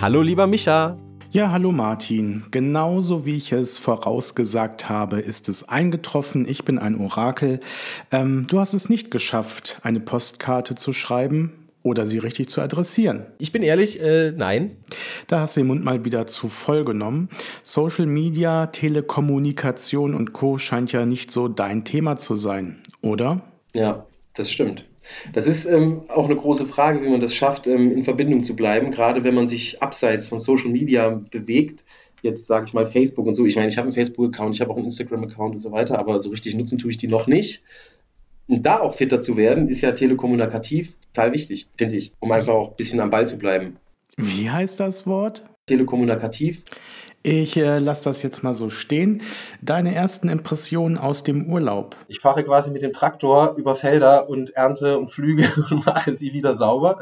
Hallo lieber Micha. Ja, hallo Martin. Genauso wie ich es vorausgesagt habe, ist es eingetroffen. Ich bin ein Orakel. Ähm, du hast es nicht geschafft, eine Postkarte zu schreiben oder sie richtig zu adressieren. Ich bin ehrlich, äh, nein. Da hast du den Mund mal wieder zu voll genommen. Social Media, Telekommunikation und Co. scheint ja nicht so dein Thema zu sein, oder? Ja, das stimmt. Das ist ähm, auch eine große Frage, wie man das schafft, ähm, in Verbindung zu bleiben, gerade wenn man sich abseits von Social Media bewegt. Jetzt sage ich mal Facebook und so. Ich meine, ich habe einen Facebook-Account, ich habe auch einen Instagram-Account und so weiter, aber so richtig nutzen tue ich die noch nicht. Und da auch fitter zu werden, ist ja telekommunikativ total wichtig, finde ich, um einfach auch ein bisschen am Ball zu bleiben. Wie heißt das Wort? Telekommunikativ. Ich äh, lasse das jetzt mal so stehen. Deine ersten Impressionen aus dem Urlaub? Ich fahre quasi mit dem Traktor über Felder und ernte und flüge und mache sie wieder sauber.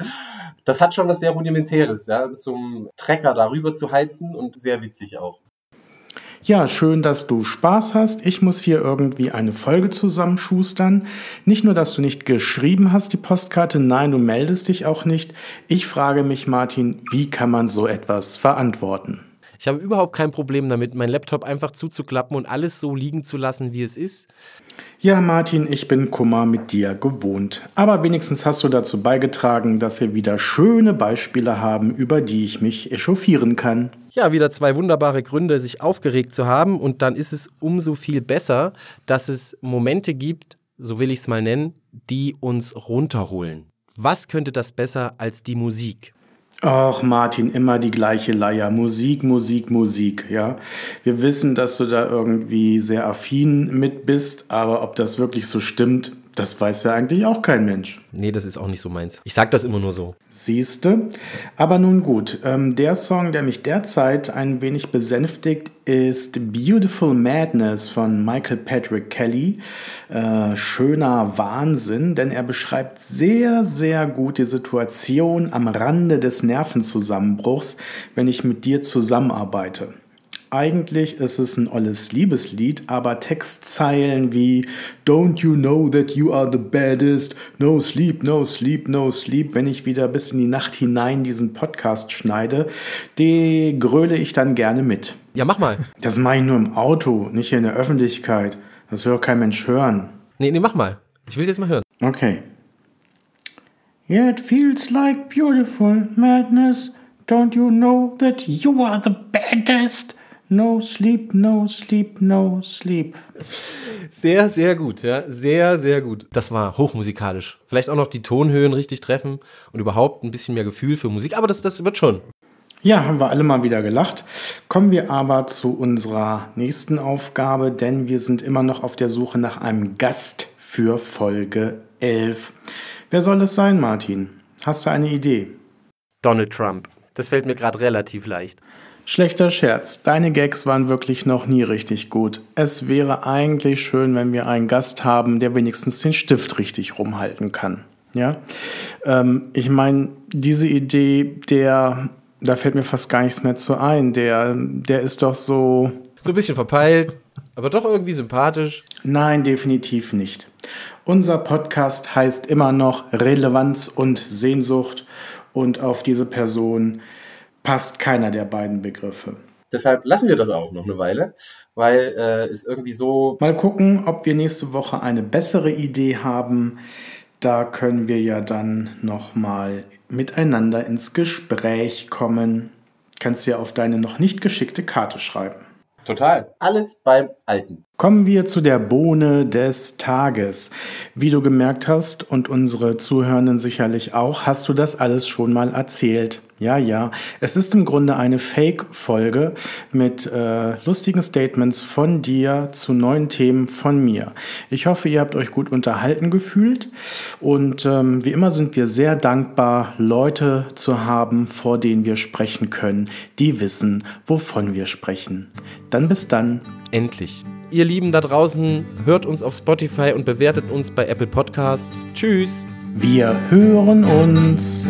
Das hat schon was sehr Rudimentäres, ja, einem Trecker darüber zu heizen und sehr witzig auch. Ja, schön, dass du Spaß hast. Ich muss hier irgendwie eine Folge zusammenschustern. Nicht nur, dass du nicht geschrieben hast, die Postkarte, nein, du meldest dich auch nicht. Ich frage mich, Martin, wie kann man so etwas verantworten? Ich habe überhaupt kein Problem damit, meinen Laptop einfach zuzuklappen und alles so liegen zu lassen, wie es ist. Ja, Martin, ich bin Kummer mit dir gewohnt. Aber wenigstens hast du dazu beigetragen, dass wir wieder schöne Beispiele haben, über die ich mich echauffieren kann. Ja, wieder zwei wunderbare Gründe, sich aufgeregt zu haben. Und dann ist es umso viel besser, dass es Momente gibt, so will ich es mal nennen, die uns runterholen. Was könnte das besser als die Musik? Ach, Martin, immer die gleiche Leier. Musik, Musik, Musik, ja. Wir wissen, dass du da irgendwie sehr affin mit bist, aber ob das wirklich so stimmt, das weiß ja eigentlich auch kein Mensch. Nee, das ist auch nicht so meins. Ich sag das immer nur so. Siehste. Aber nun gut, ähm, der Song, der mich derzeit ein wenig besänftigt, ist Beautiful Madness von Michael Patrick Kelly. Äh, schöner Wahnsinn, denn er beschreibt sehr, sehr gut die Situation am Rande des Nervenzusammenbruchs, wenn ich mit dir zusammenarbeite. Eigentlich ist es ein olles Liebeslied, aber Textzeilen wie Don't you know that you are the baddest? No sleep, no sleep, no sleep. Wenn ich wieder bis in die Nacht hinein diesen Podcast schneide, die gröle ich dann gerne mit. Ja, mach mal. Das mache ich nur im Auto, nicht hier in der Öffentlichkeit. Das will auch kein Mensch hören. Nee, nee, mach mal. Ich will es jetzt mal hören. Okay. Yeah, it feels like beautiful madness. Don't you know that you are the baddest? No sleep, no sleep, no sleep. Sehr, sehr gut, ja. Sehr, sehr gut. Das war hochmusikalisch. Vielleicht auch noch die Tonhöhen richtig treffen und überhaupt ein bisschen mehr Gefühl für Musik, aber das, das wird schon. Ja, haben wir alle mal wieder gelacht. Kommen wir aber zu unserer nächsten Aufgabe, denn wir sind immer noch auf der Suche nach einem Gast für Folge 11. Wer soll es sein, Martin? Hast du eine Idee? Donald Trump. Das fällt mir gerade relativ leicht. Schlechter Scherz, deine Gags waren wirklich noch nie richtig gut. Es wäre eigentlich schön, wenn wir einen Gast haben, der wenigstens den Stift richtig rumhalten kann. Ja, ähm, ich meine, diese Idee, der, da fällt mir fast gar nichts mehr zu ein. Der, der ist doch so. So ein bisschen verpeilt, aber doch irgendwie sympathisch. Nein, definitiv nicht. Unser Podcast heißt immer noch Relevanz und Sehnsucht und auf diese Person passt keiner der beiden Begriffe. Deshalb lassen wir das auch noch eine Weile, weil äh, es irgendwie so. Mal gucken, ob wir nächste Woche eine bessere Idee haben. Da können wir ja dann nochmal miteinander ins Gespräch kommen. Kannst ja auf deine noch nicht geschickte Karte schreiben. Total. Alles beim Alten. Kommen wir zu der Bohne des Tages. Wie du gemerkt hast und unsere Zuhörenden sicherlich auch, hast du das alles schon mal erzählt. Ja, ja. Es ist im Grunde eine Fake-Folge mit äh, lustigen Statements von dir zu neuen Themen von mir. Ich hoffe, ihr habt euch gut unterhalten gefühlt. Und ähm, wie immer sind wir sehr dankbar, Leute zu haben, vor denen wir sprechen können, die wissen, wovon wir sprechen. Dann bis dann. Endlich. Ihr Lieben da draußen, hört uns auf Spotify und bewertet uns bei Apple Podcasts. Tschüss. Wir hören uns.